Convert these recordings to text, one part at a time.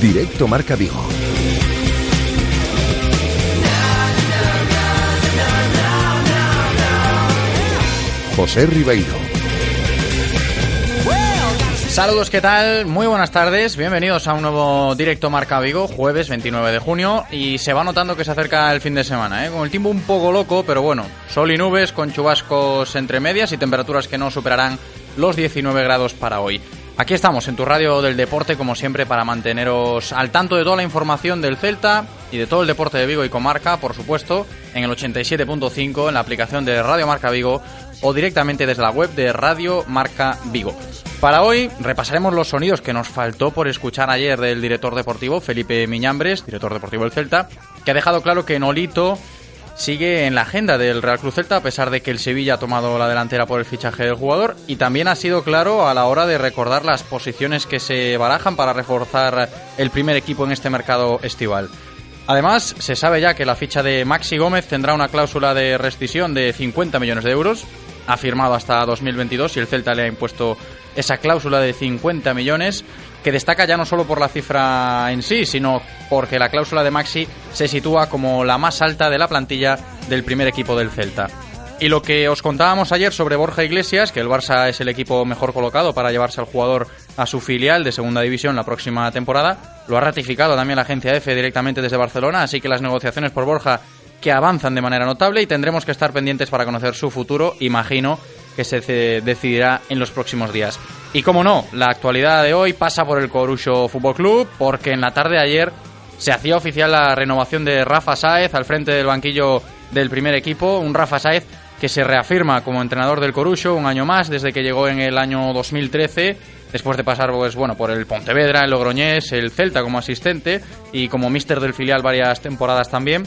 Directo Marca Vigo. José Ribeiro. Saludos, ¿qué tal? Muy buenas tardes, bienvenidos a un nuevo directo Marca Vigo, jueves 29 de junio, y se va notando que se acerca el fin de semana, ¿eh? con el tiempo un poco loco, pero bueno, sol y nubes con chubascos entre medias y temperaturas que no superarán los 19 grados para hoy. Aquí estamos en tu radio del deporte, como siempre, para manteneros al tanto de toda la información del Celta y de todo el deporte de Vigo y comarca, por supuesto, en el 87.5, en la aplicación de Radio Marca Vigo o directamente desde la web de Radio Marca Vigo. Para hoy repasaremos los sonidos que nos faltó por escuchar ayer del director deportivo Felipe Miñambres, director deportivo del Celta, que ha dejado claro que Nolito sigue en la agenda del Real Cruz Celta a pesar de que el Sevilla ha tomado la delantera por el fichaje del jugador y también ha sido claro a la hora de recordar las posiciones que se barajan para reforzar el primer equipo en este mercado estival. Además, se sabe ya que la ficha de Maxi Gómez tendrá una cláusula de rescisión de 50 millones de euros, ha firmado hasta 2022 y el Celta le ha impuesto esa cláusula de 50 millones que destaca ya no solo por la cifra en sí, sino porque la cláusula de Maxi se sitúa como la más alta de la plantilla del primer equipo del Celta. Y lo que os contábamos ayer sobre Borja Iglesias, que el Barça es el equipo mejor colocado para llevarse al jugador a su filial de segunda división la próxima temporada, lo ha ratificado también la agencia EFE directamente desde Barcelona, así que las negociaciones por Borja que avanzan de manera notable y tendremos que estar pendientes para conocer su futuro, imagino que se decidirá en los próximos días. Y como no, la actualidad de hoy pasa por el Corucho Fútbol Club, porque en la tarde de ayer se hacía oficial la renovación de Rafa Sáez al frente del banquillo del primer equipo, un Rafa Sáez que se reafirma como entrenador del Corucho un año más desde que llegó en el año 2013 después de pasar pues bueno por el Pontevedra, el Logroñés, el Celta como asistente y como mister del filial varias temporadas también.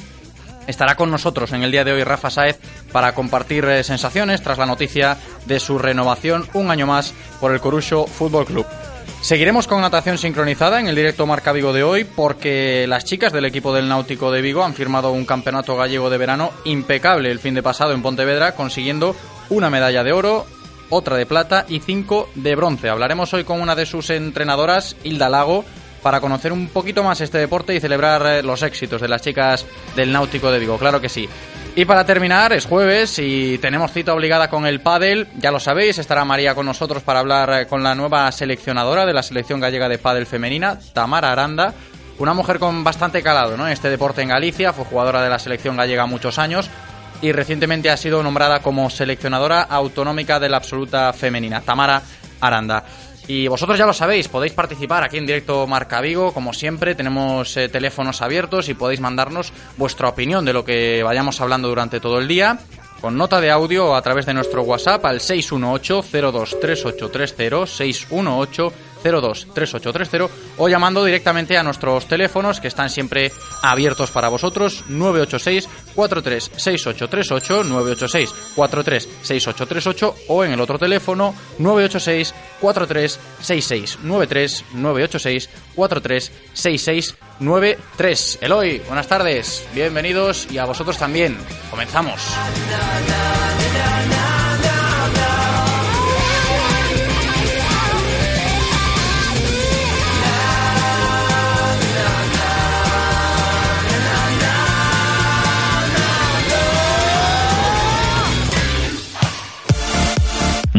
Estará con nosotros en el día de hoy Rafa Saez para compartir eh, sensaciones tras la noticia de su renovación un año más por el Corucho Fútbol Club. Seguiremos con natación sincronizada en el directo Marca Vigo de hoy porque las chicas del equipo del Náutico de Vigo han firmado un campeonato gallego de verano impecable el fin de pasado en Pontevedra consiguiendo una medalla de oro, otra de plata y cinco de bronce. Hablaremos hoy con una de sus entrenadoras, Hilda Lago, para conocer un poquito más este deporte y celebrar eh, los éxitos de las chicas del Náutico de Vigo, claro que sí. Y para terminar, es jueves y tenemos cita obligada con el pádel. Ya lo sabéis, estará María con nosotros para hablar eh, con la nueva seleccionadora de la selección gallega de pádel femenina, Tamara Aranda. Una mujer con bastante calado en este deporte en Galicia, fue jugadora de la selección gallega muchos años y recientemente ha sido nombrada como seleccionadora autonómica de la absoluta femenina, Tamara Aranda. Y vosotros ya lo sabéis, podéis participar aquí en directo Marca Vigo, como siempre, tenemos eh, teléfonos abiertos y podéis mandarnos vuestra opinión de lo que vayamos hablando durante todo el día con nota de audio a través de nuestro WhatsApp al 618-023830, 618-023830 o llamando directamente a nuestros teléfonos que están siempre abiertos para vosotros, 986-436838, 986-436838 o en el otro teléfono 986-436693, 986-436693. Eloy, buenas tardes, bienvenidos y a vosotros también. Comenzamos.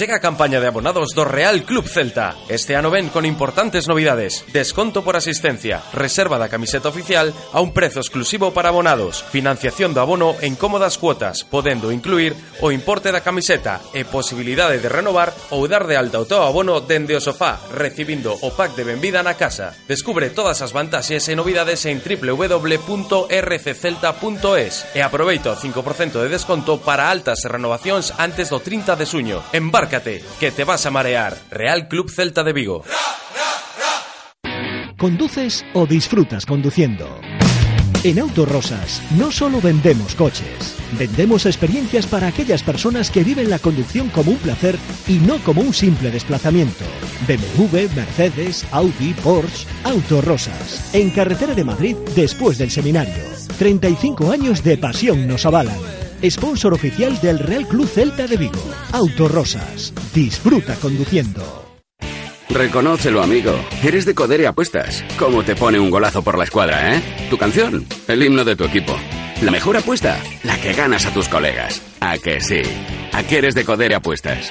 Chega a campaña de abonados do Real Club Celta. Este ano ven con importantes novidades. Desconto por asistencia, reserva da camiseta oficial a un prezo exclusivo para abonados, financiación do abono en cómodas cuotas, podendo incluir o importe da camiseta e posibilidade de renovar ou dar de alta o teu abono dende o sofá, recibindo o pack de benvida na casa. Descubre todas as vantaxes e novidades en www.rccelta.es e aproveita o 5% de desconto para altas e renovacións antes do 30 de suño. Embarca que te vas a marear. Real Club Celta de Vigo. ¿Conduces o disfrutas conduciendo? En Autorosas no solo vendemos coches, vendemos experiencias para aquellas personas que viven la conducción como un placer y no como un simple desplazamiento. BMW, Mercedes, Audi, Porsche, Autorosas. En carretera de Madrid después del seminario. 35 años de pasión nos avalan sponsor oficial del Real Club Celta de Vigo. Autorosas. Disfruta conduciendo. Reconócelo, amigo. Eres de Codere Apuestas. ¿Cómo te pone un golazo por la escuadra, eh? Tu canción, el himno de tu equipo. La mejor apuesta, la que ganas a tus colegas. ¿A que sí? ¿A qué eres de Codere Apuestas?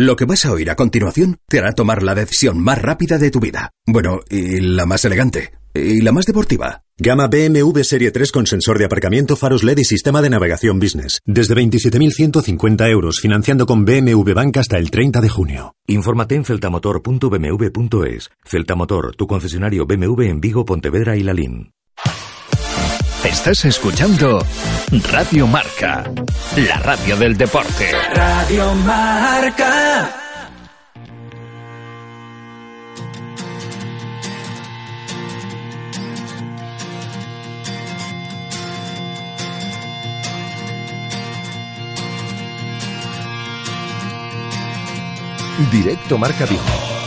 Lo que vas a oír a continuación te hará tomar la decisión más rápida de tu vida. Bueno, y la más elegante. Y la más deportiva. Gama BMW Serie 3 con sensor de aparcamiento, faros LED y sistema de navegación business. Desde 27.150 euros, financiando con BMW Bank hasta el 30 de junio. Infórmate en celtamotor.bmw.es. Celtamotor, tu concesionario BMW en Vigo, Pontevedra y Lalín. Estás escuchando Radio Marca, la radio del deporte. Radio Marca. Directo Marca Vigo.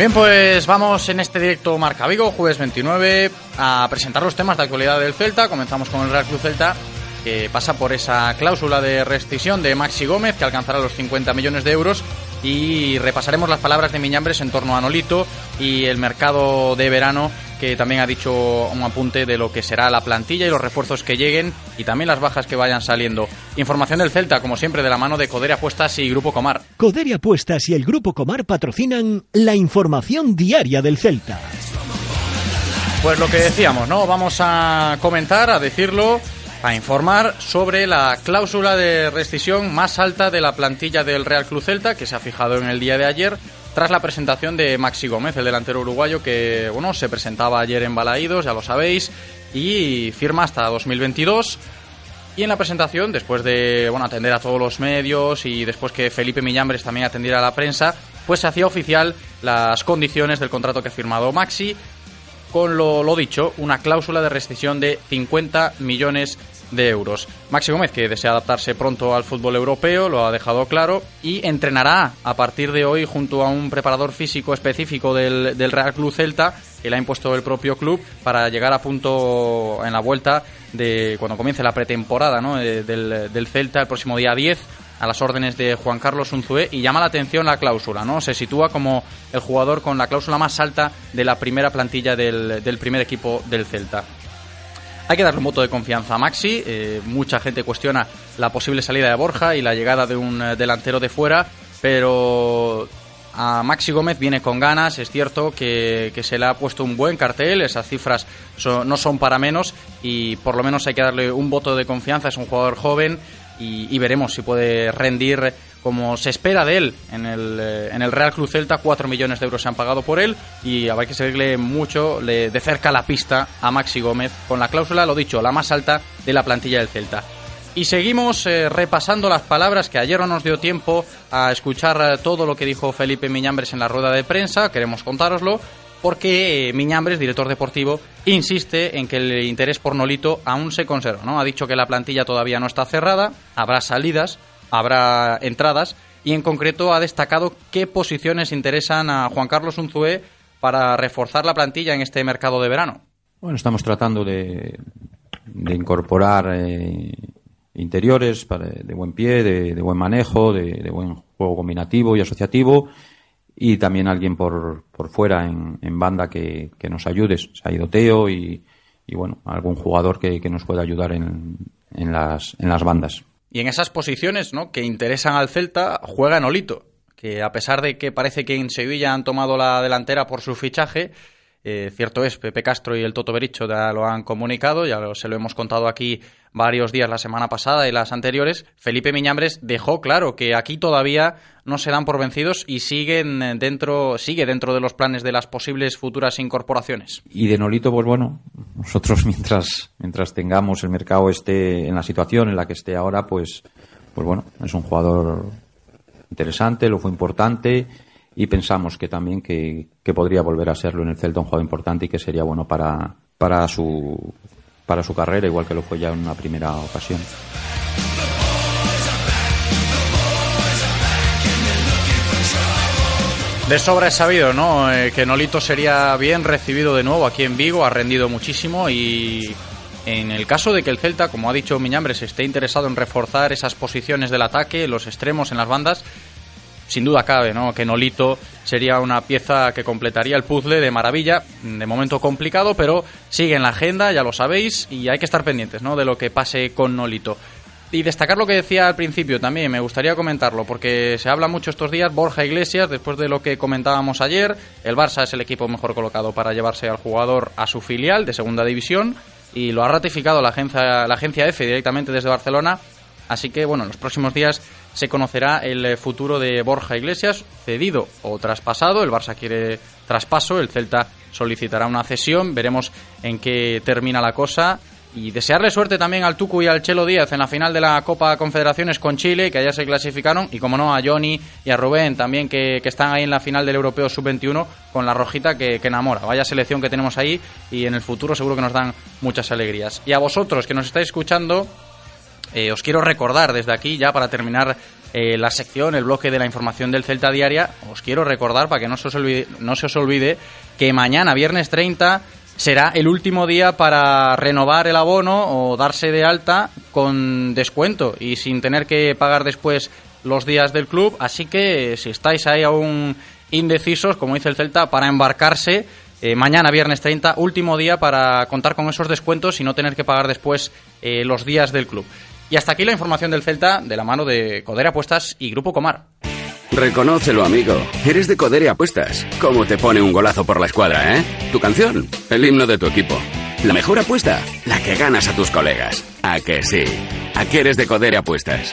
Bien, pues vamos en este directo Marca Vigo, jueves 29, a presentar los temas de actualidad del Celta. Comenzamos con el Real Club Celta, que pasa por esa cláusula de rescisión de Maxi Gómez, que alcanzará los 50 millones de euros. Y repasaremos las palabras de Miñambres en torno a Nolito y el mercado de verano, que también ha dicho un apunte de lo que será la plantilla y los refuerzos que lleguen y también las bajas que vayan saliendo. Información del Celta, como siempre, de la mano de Codere Apuestas y Grupo Comar. Codere Apuestas y el Grupo Comar patrocinan la información diaria del Celta. Pues lo que decíamos, ¿no? Vamos a comentar, a decirlo, a informar sobre la cláusula de rescisión más alta de la plantilla del Real Club Celta, que se ha fijado en el día de ayer, tras la presentación de Maxi Gómez, el delantero uruguayo que, bueno, se presentaba ayer en Balaídos, ya lo sabéis, y firma hasta 2022. Y en la presentación, después de bueno, atender a todos los medios y después que Felipe Miñambres también atendiera a la prensa, pues se hacía oficial las condiciones del contrato que ha firmado Maxi, con lo, lo dicho, una cláusula de rescisión de 50 millones de euros. Maxi Gómez, que desea adaptarse pronto al fútbol europeo, lo ha dejado claro, y entrenará a partir de hoy junto a un preparador físico específico del, Real Club Celta, que le ha impuesto el propio club, para llegar a punto en la vuelta de cuando comience la pretemporada ¿no? Eh, del, del Celta el próximo día 10 a las órdenes de Juan Carlos Unzué y llama la atención la cláusula, ¿no? Se sitúa como el jugador con la cláusula más alta de la primera plantilla del, del primer equipo del Celta. Hay que darle un voto de confianza a Maxi. Eh, mucha gente cuestiona la posible salida de Borja y la llegada de un eh, delantero de fuera, pero a Maxi Gómez viene con ganas. Es cierto que, se le ha puesto un buen cartel, esas cifras no son para menos y por lo menos hay que darle un voto de confianza. Es un jugador joven y veremos si puede rendir como se espera de él en el, eh, en el Real Club Celta, 4 millones de euros se han pagado por él y habrá que seguirle mucho de cerca la pista a Maxi Gómez con la cláusula, lo dicho, la más alta de la plantilla del Celta. Y seguimos eh, repasando las palabras que ayer no nos dio tiempo a escuchar eh, todo lo que dijo Felipe Miñambres en la rueda de prensa, queremos contároslo, porque Miñambres, director deportivo, insiste en que el interés por Nolito aún se conserva. ¿no? Ha dicho que la plantilla todavía no está cerrada, habrá salidas, habrá entradas y en concreto ha destacado qué posiciones interesan a Juan Carlos Unzué para reforzar la plantilla en este mercado de verano. Bueno, estamos tratando de, de incorporar eh, interiores de buen pie, de, buen manejo, de, buen juego combinativo y asociativo y también alguien por, por fuera en, banda que, nos ayude. Se ha ido Teo y, bueno, algún jugador que, nos pueda ayudar en, en, las, en las bandas. Y en esas posiciones ¿no? que interesan al Celta juega Nolito, que a pesar de que parece que en Sevilla han tomado la delantera por su fichaje, eh, cierto es, Pepe Castro y el Toto Bericho ya lo han comunicado, ya se lo hemos contado aquí varios días la semana pasada y las anteriores. Felipe Miñambres dejó claro que aquí todavía no se dan por vencidos y siguen dentro, sigue dentro de los planes de las posibles futuras incorporaciones. Y de Nolito, pues bueno, nosotros mientras, mientras tengamos el mercado esté en la situación en la que esté ahora, pues, pues bueno, es un jugador interesante, lo fue importante y pensamos que también que, podría volver a serlo en el Celta un juego importante y que sería bueno para, para, su, para su carrera, igual que lo fue ya en una primera ocasión. De sobra es sabido, ¿no? Eh, que Nolito sería bien recibido de nuevo aquí en Vigo, ha rendido muchísimo y en el caso de que el Celta, como ha dicho Miñambres, esté interesado en reforzar esas posiciones del ataque, los extremos en las bandas, sin duda cabe, ¿no? Que Nolito sería una pieza que completaría el puzzle de maravilla, de momento complicado, pero sigue en la agenda, ya lo sabéis, y hay que estar pendientes, ¿no? De lo que pase con Nolito. Y destacar lo que decía al principio también, me gustaría comentarlo, porque se habla mucho estos días, Borja Iglesias, después de lo que comentábamos ayer, el Barça es el equipo mejor colocado para llevarse al jugador a su filial de segunda división, y lo ha ratificado la agencia, la agencia EFE directamente desde Barcelona, así que bueno, en los próximos días se conocerá el eh, futuro de Borja Iglesias, cedido o traspasado. El Barça quiere traspaso, el Celta solicitará una cesión. Veremos en qué termina la cosa. Y desearle suerte también al Tucu y al Chelo Díaz en la final de la Copa Confederaciones con Chile, que allá se clasificaron. Y como no, a Johnny y a Rubén también, que, están ahí en la final del Europeo Sub-21 con la rojita que, que, enamora. Vaya selección que tenemos ahí y en el futuro seguro que nos dan muchas alegrías. Y a vosotros que nos estáis escuchando, eh, os quiero recordar desde aquí, ya para terminar eh, la sección, el bloque de la información del Celta Diaria, os quiero recordar para que no se os olvide, no se os olvide que mañana, viernes 30, será el último día para renovar el abono o darse de alta con descuento y sin tener que pagar después los días del club. Así que si estáis ahí aún indecisos, como dice el Celta, para embarcarse, eh, mañana, viernes 30, último día para contar con esos descuentos y no tener que pagar después los días del club. Y hasta aquí la información del Celta de la mano de Codere Apuestas y Grupo Comar. Reconócelo, amigo. Eres de Codere Apuestas. ¿Cómo te pone un golazo por la escuadra, eh? Tu canción, el himno de tu equipo. La mejor apuesta, la que ganas a tus colegas. ¿A que sí? ¿A qué eres de Codere Apuestas?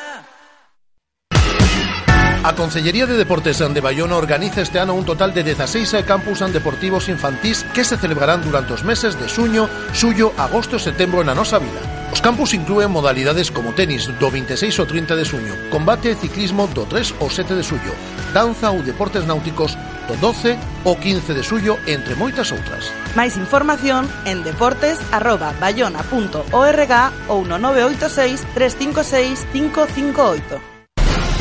A Consellería de Deportes de Bayona organiza este ano un total de 16 campus deportivos infantís que se celebrarán durante os meses de suño, suyo, agosto e setembro na nosa vila. Os campus incluen modalidades como tenis do 26 ao 30 de suño, combate e ciclismo do 3 ao 7 de suyo, danza ou deportes náuticos do 12 ao 15 de suyo, entre moitas outras. Máis información en deportes@bayona.org ou no 986 356 558.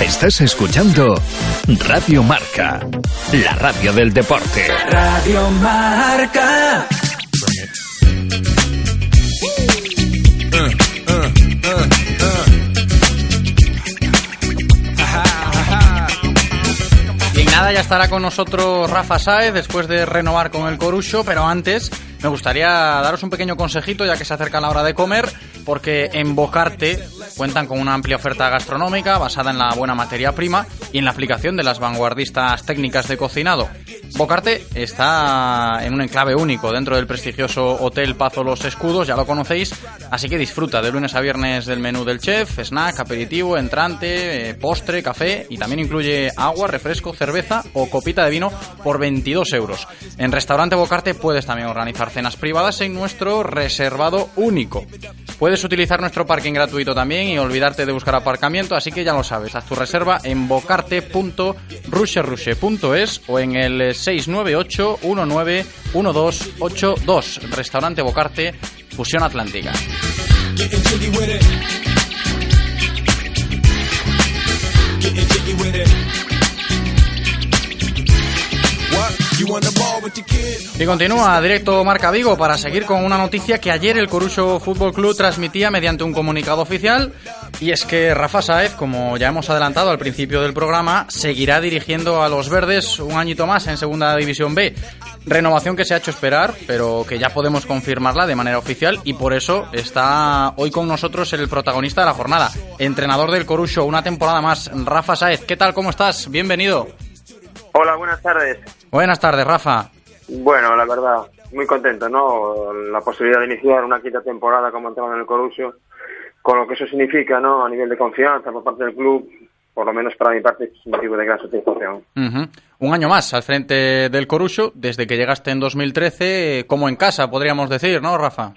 Estás escuchando Radio Marca, la radio del deporte. Radio Marca. Y nada ya estará con nosotros Rafa Saez después de renovar con el Corucho, pero antes me gustaría daros un pequeño consejito ya que se acerca la hora de comer, porque en Bocarte cuentan con una amplia oferta gastronómica basada en la buena materia prima y en la aplicación de las vanguardistas técnicas de cocinado. Bocarte está en un enclave único dentro del prestigioso Hotel Pazo Los Escudos, ya lo conocéis, así que disfruta de lunes a viernes del menú del chef, snack, aperitivo, entrante, eh, postre, café y también incluye agua, refresco, cerveza o copita de vino por 22 euros. En Restaurante Bocarte puedes también organizar cenas privadas en nuestro reservado único. Puedes utilizar nuestro parking gratuito también y olvidarte de buscar aparcamiento, así que ya lo sabes, haz tu reserva en bocarte.rusherushe.es o en el 698 191282 Restaurante Bocarte, Fusión Atlántica. Y continúa directo Marca Vigo para seguir con una noticia que ayer el Corucho Fútbol Club transmitía mediante un comunicado oficial y es que Rafa Saez, como ya hemos adelantado al principio del programa, seguirá dirigiendo a los verdes un añito más en Segunda División B. Renovación que se ha hecho esperar, pero que ya podemos confirmarla de manera oficial y por eso está hoy con nosotros el protagonista de la jornada, entrenador del Corucho, una temporada más, Rafa Saez. ¿Qué tal? ¿Cómo estás? Bienvenido. Hola, buenas tardes. Buenas tardes, Rafa. Bueno, la verdad, muy contento, ¿no? La posibilidad de iniciar una quinta temporada como entrenador en el Corucho, con lo que eso significa, ¿no? A nivel de confianza por parte del club, por lo menos para mi parte, es un motivo de gran satisfacción. Uh -huh. Un año más al frente del Corucho, desde que llegaste en 2013, como en casa, podríamos decir, ¿no, Rafa?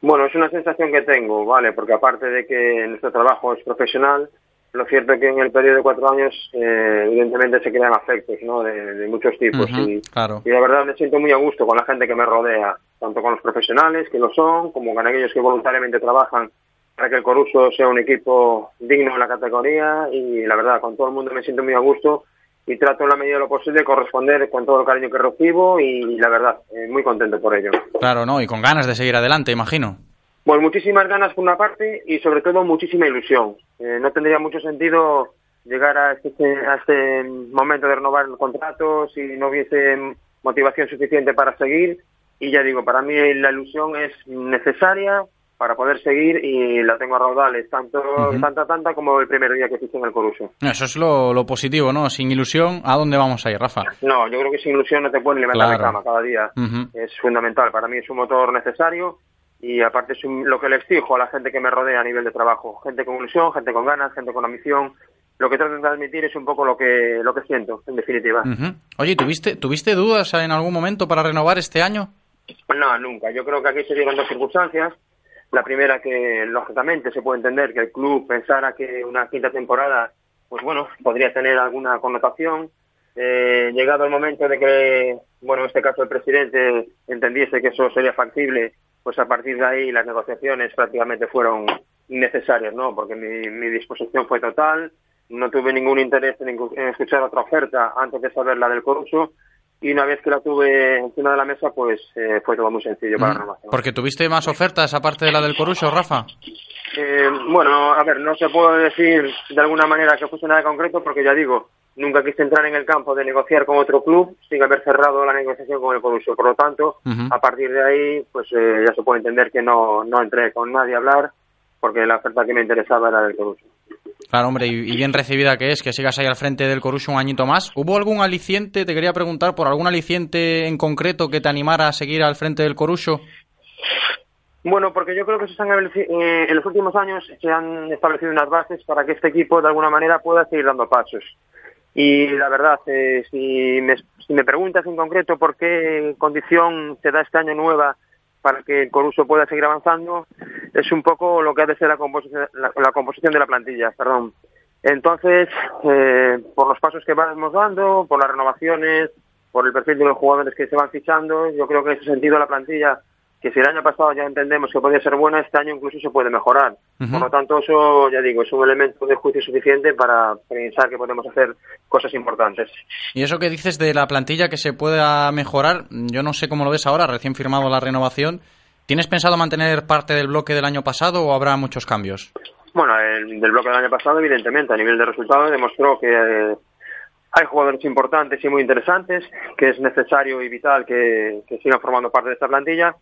Bueno, es una sensación que tengo, ¿vale? Porque aparte de que nuestro trabajo es profesional, lo cierto es que en el periodo de cuatro años, eh, evidentemente, se crean afectos, ¿no? De, de muchos tipos. Uh -huh, y, claro. y la verdad me siento muy a gusto con la gente que me rodea, tanto con los profesionales, que lo son, como con aquellos que voluntariamente trabajan para que el Coruso sea un equipo digno en la categoría. Y la verdad, con todo el mundo me siento muy a gusto y trato en la medida de lo posible de corresponder con todo el cariño que recibo y, la verdad, eh, muy contento por ello. Claro, ¿no? Y con ganas de seguir adelante, imagino. Bueno, muchísimas ganas por una parte y sobre todo muchísima ilusión. Eh, no tendría mucho sentido llegar a este, a este momento de renovar el contrato si no hubiese motivación suficiente para seguir. Y ya digo, para mí la ilusión es necesaria para poder seguir y la tengo a raudales, tanto, uh -huh. tanta, tanta como el primer día que fiché en el Coruso. Eso es lo, lo, positivo, ¿no? Sin ilusión, ¿a dónde vamos a ir, Rafa? No, yo creo que sin ilusión no te puedes levantar claro. de cama cada día. Uh -huh. Es fundamental, para mí es un motor necesario y aparte es un, lo que le exijo a la gente que me rodea a nivel de trabajo. Gente con ilusión, gente con ganas, gente con ambición. Lo que trato de transmitir es un poco lo que, lo que siento, en definitiva. Uh -huh. Oye, ¿tuviste, ¿tuviste dudas en algún momento para renovar este año? No, nunca. Yo creo que aquí se dieron dos circunstancias. La primera que, lógicamente, se puede entender que el club pensara que una quinta temporada, pues bueno, podría tener alguna connotación. Eh, llegado el momento de que, bueno, en este caso el presidente entendiese que eso sería factible, pues a partir de ahí las negociaciones prácticamente fueron innecesarias, ¿no? Porque mi, mi disposición fue total, no tuve ningún interés en, en escuchar otra oferta antes de saber la del Coruso y una vez que la tuve encima de la mesa, pues eh, fue todo muy sencillo para la renovación. Porque tuviste más ofertas aparte de la del Coruso, Rafa. Eh, bueno, a ver, no se puede decir de alguna manera que fuese nada concreto porque ya digo, nunca quise entrar en el campo de negociar con otro club sin haber cerrado la negociación con el Coruso. Por lo tanto, a partir de ahí, pues eh, ya se puede entender que no, no entré con nadie a hablar porque la oferta que me interesaba era del Coruso. Claro, hombre, y, y bien recibida que es, que sigas ahí al frente del Coruso un añito más. ¿Hubo algún aliciente, te quería preguntar, por algún aliciente en concreto que te animara a seguir al frente del Coruso? Bueno, porque yo creo que se estableci- eh, en los últimos años se han establecido unas bases para que este equipo de alguna manera pueda seguir dando pasos. Y la verdad, eh, si, me, si me preguntas en concreto por qué condición se da este año nueva para que el Coruso pueda seguir avanzando, es un poco lo que ha de ser la composición, la, composición de la plantilla. Perdón. Entonces, eh, por los pasos que vamos dando, por las renovaciones, por el perfil de los jugadores que se van fichando, yo creo que en ese sentido la plantilla, que si el año pasado ya entendemos que podía ser buena, este año incluso se puede mejorar. Por lo tanto, eso, ya digo, es un elemento de juicio suficiente para pensar que podemos hacer cosas importantes. Y eso que dices de la plantilla que se pueda mejorar, yo no sé cómo lo ves ahora, recién firmado la renovación. ¿Tienes pensado mantener parte del bloque del año pasado o habrá muchos cambios? Bueno, el del bloque del año pasado, evidentemente, a nivel de resultados, demostró que eh, hay jugadores importantes y muy interesantes, que es necesario y vital que, que sigan formando parte de esta plantilla,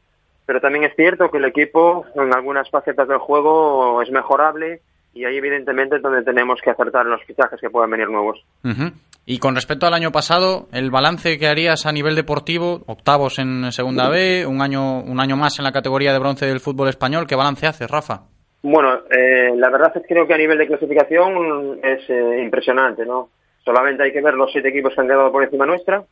pero también es cierto que el equipo en algunas facetas del juego es mejorable y ahí evidentemente es donde tenemos que acertar en los fichajes que puedan venir nuevos. Y con respecto al año pasado, el balance que harías a nivel deportivo, octavos en Segunda B, un año, un año más en la categoría de bronce del fútbol español, ¿qué balance haces, Rafa? Bueno, eh, la verdad es que creo que a nivel de clasificación es eh, impresionante, ¿no? Solamente hay que ver los siete equipos que han quedado por encima nuestra,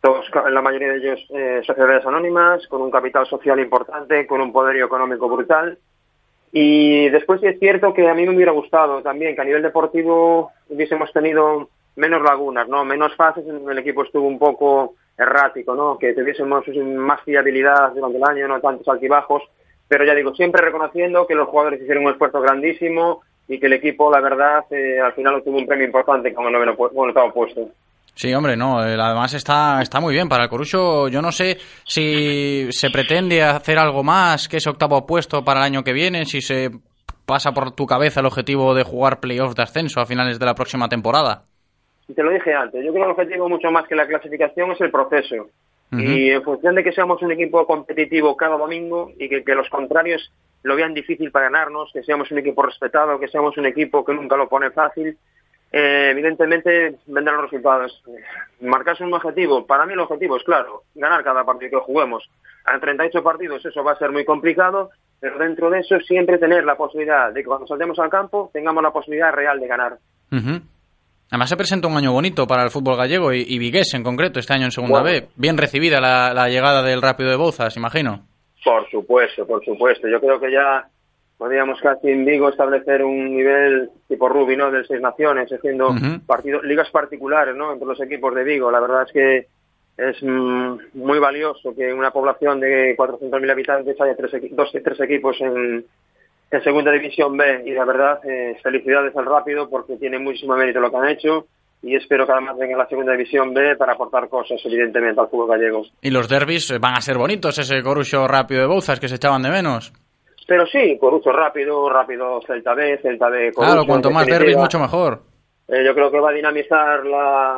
todos, la mayoría de ellos eh, sociedades anónimas, con un capital social importante, con un poderío económico brutal. Y después sí es cierto que a mí me hubiera gustado también que a nivel deportivo hubiésemos tenido menos lagunas, ¿no? Menos fases en el equipo estuvo un poco errático, ¿no? Que tuviésemos más fiabilidad durante el año, no tantos altibajos. Pero ya digo, siempre reconociendo que los jugadores hicieron un esfuerzo grandísimo y que el equipo, la verdad, eh, al final obtuvo un premio importante con el noveno el octavo puesto. Sí, hombre, no, eh, además está, está muy bien para el Corucho. Yo no sé si se pretende hacer algo más que ese octavo puesto para el año que viene, si se pasa por tu cabeza el objetivo de jugar playoffs de ascenso a finales de la próxima temporada. Y te lo dije antes, yo creo que el objetivo mucho más que la clasificación es el proceso. Y en función de que seamos un equipo competitivo cada domingo y que, que los contrarios lo vean difícil para ganarnos, que seamos un equipo respetado, que seamos un equipo que nunca lo pone fácil, eh, evidentemente vendrán los resultados. Marcarse un objetivo, para mí el objetivo es claro, ganar cada partido que juguemos. A 38 partidos eso va a ser muy complicado, pero dentro de eso siempre tener la posibilidad de que cuando saltemos al campo tengamos la posibilidad real de ganar. Ujú. Además se presenta un año bonito para el fútbol gallego y, y Vigués en concreto este año en Segunda Bueno. B. Bien recibida la, la llegada del Rápido de Bouzas, imagino. Por supuesto, por supuesto. Yo creo que ya podríamos casi en Vigo establecer un nivel tipo Rubi, ¿no? Del Seis Naciones, haciendo Ujú. partidos, ligas particulares, ¿no? Entre los equipos de Vigo. La verdad es que es mm, muy valioso que en una población de 400.000 habitantes haya tres, dos, tres equipos en, en Segunda División B. Y la verdad, eh, felicidades al Rápido porque tiene muchísimo mérito lo que han hecho. Y espero que además venga la Segunda División B para aportar cosas, evidentemente, al fútbol gallego. Y los derbis eh, van a ser bonitos, ese Corucho Rápido de Bouzas que se echaban de menos. Pero sí, Corucho rápido, rápido Celta B, Celta B Corucho. claro, cuanto más derbis, mucho mejor. Eh, yo creo que va a dinamizar la,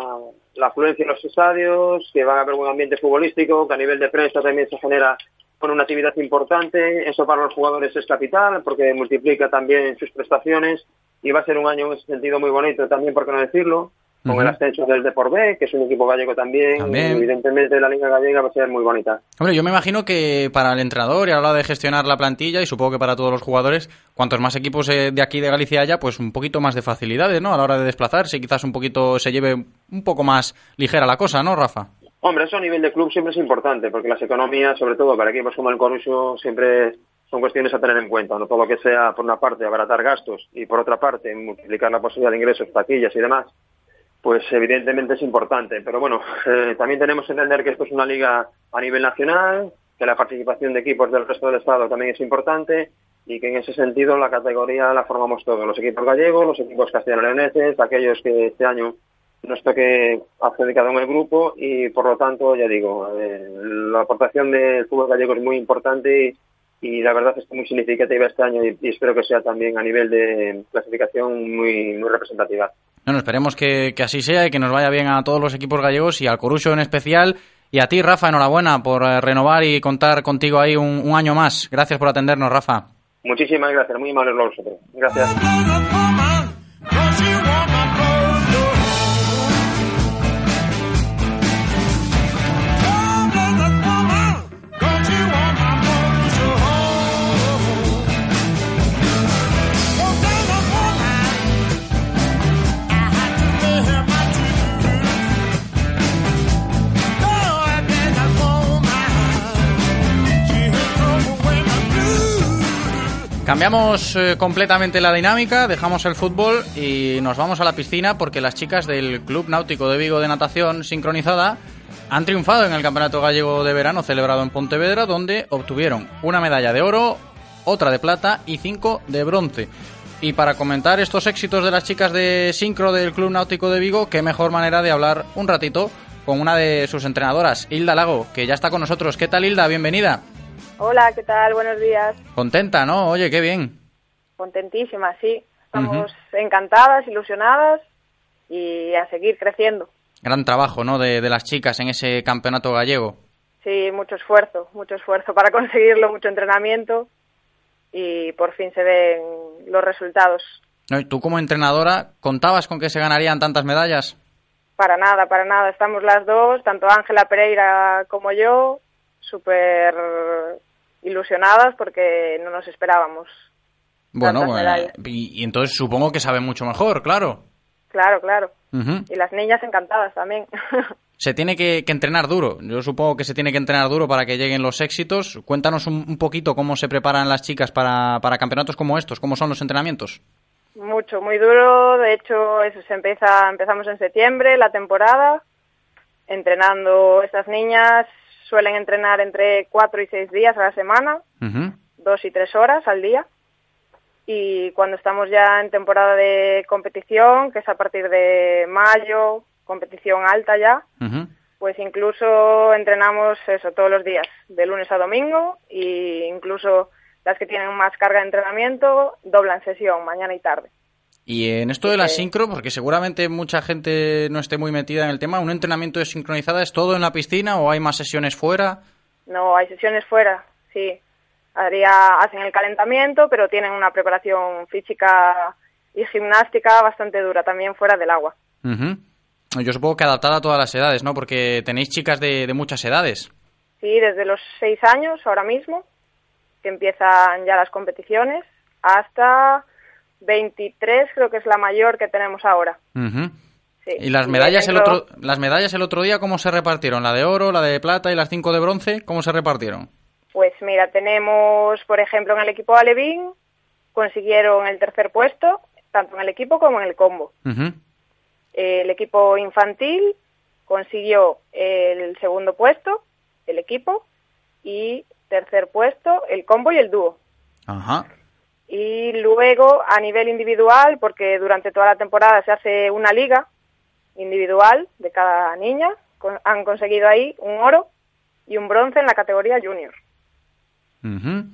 la afluencia en los estadios, que va a haber buen ambiente futbolístico, que a nivel de prensa también se genera con una actividad importante. Eso para los jugadores es capital, porque multiplica también sus prestaciones y va a ser un año en ese sentido muy bonito también, por qué no decirlo, con Ujú. el ascenso del Deport B, que es un equipo gallego también. También. y evidentemente la Liga Gallega va a ser muy bonita. Hombre, yo me imagino que para el entrenador y a la hora de gestionar la plantilla, y supongo que para todos los jugadores, cuantos más equipos eh, de aquí de Galicia haya, pues un poquito más de facilidades, ¿no? A la hora de desplazarse, quizás un poquito se lleve un poco más ligera la cosa, ¿no, Rafa? Hombre, eso a nivel de club siempre es importante, porque las economías, sobre todo para equipos como el Coruso, siempre son cuestiones a tener en cuenta. No todo lo que sea, por una parte, abaratar gastos y por otra parte, multiplicar la posibilidad de ingresos, taquillas y demás, pues evidentemente es importante. Pero bueno, eh, también tenemos que entender que esto es una liga a nivel nacional, que la participación de equipos del resto del Estado también es importante y que en ese sentido la categoría la formamos todos, los equipos gallegos, los equipos castellano-leoneses, aquellos que este año nos toque adjudicado en el grupo y por lo tanto, ya digo, eh, la aportación del fútbol gallego es muy importante y, y la verdad es que muy significativa este año y, y, espero que sea también a nivel de clasificación muy, muy representativa. Bueno, esperemos que, que, así sea y que nos vaya bien a todos los equipos gallegos y al Corucho en especial. Y a ti, Rafa, enhorabuena por eh, renovar y contar contigo ahí un, un año más. Gracias por atendernos, Rafa. Muchísimas gracias, muy amables vosotros. Gracias. Cambiamos eh, completamente la dinámica, dejamos el fútbol y nos vamos a la piscina porque las chicas del Club Náutico de Vigo de Natación Sincronizada han triunfado en el Campeonato Gallego de Verano celebrado en Pontevedra, donde obtuvieron una medalla de oro, otra de plata y cinco de bronce. Y para comentar estos éxitos de las chicas de sincro del Club Náutico de Vigo, qué mejor manera de hablar un ratito con una de sus entrenadoras, Hilda Lago, que ya está con nosotros. ¿Qué tal, Hilda? Bienvenida. Hola, ¿qué tal? Buenos días. Contenta, ¿no? Oye, qué bien. Contentísima, sí. Estamos uh -huh. encantadas, ilusionadas y a seguir creciendo. Gran trabajo, ¿no? De, de, las chicas en ese campeonato gallego. Sí, mucho esfuerzo, mucho esfuerzo para conseguirlo, mucho entrenamiento y por fin se ven los resultados. ¿No? ¿Y tú como entrenadora contabas con que se ganarían tantas medallas? Para nada, para nada. Estamos las dos, tanto Ángela Pereira como yo, súper ilusionadas porque no nos esperábamos. Bueno, bueno y, y, entonces supongo que saben mucho mejor, claro. Claro, claro. Uh -huh. Y las niñas encantadas también. se tiene que, que, entrenar duro. Yo supongo que se tiene que entrenar duro para que lleguen los éxitos. Cuéntanos un, un poquito cómo se preparan las chicas para, para, campeonatos como estos, cómo son los entrenamientos. Mucho, muy duro. De hecho, eso se empieza, empezamos en septiembre la temporada, entrenando estas niñas. Suelen entrenar entre cuatro y seis días a la semana, uh -huh. dos y tres horas al día y cuando estamos ya en temporada de competición, que es a partir de mayo, competición alta ya, uh -huh. pues incluso entrenamos eso todos los días, de lunes a domingo, e incluso las que tienen más carga de entrenamiento doblan sesión mañana y tarde. Y en esto de la sincro, porque seguramente mucha gente no esté muy metida en el tema, ¿un entrenamiento de sincronizada es todo en la piscina o hay más sesiones fuera? No, hay sesiones fuera, sí haría, hacen el calentamiento, pero tienen una preparación física y gimnástica bastante dura también fuera del agua. Uh -huh. Yo supongo que adaptada a todas las edades, ¿no? Porque tenéis chicas de, de, muchas edades. Sí, desde los seis años ahora mismo, que empiezan ya las competiciones, hasta 23 creo que es la mayor que tenemos ahora. Uh -huh. sí. ¿Y las medallas, el otro, las medallas el otro día cómo se repartieron? ¿La de oro, la de plata y las cinco de bronce? ¿Cómo se repartieron? Pues mira, tenemos, por ejemplo, en el equipo Alevín consiguieron el tercer puesto, tanto en el equipo como en el combo. Uh -huh. El equipo infantil consiguió el segundo puesto, el equipo, y tercer puesto, el combo y el dúo. Ajá. Y luego, a nivel individual, porque durante toda la temporada se hace una liga individual de cada niña, han conseguido ahí un oro y un bronce en la categoría junior. Uh -huh.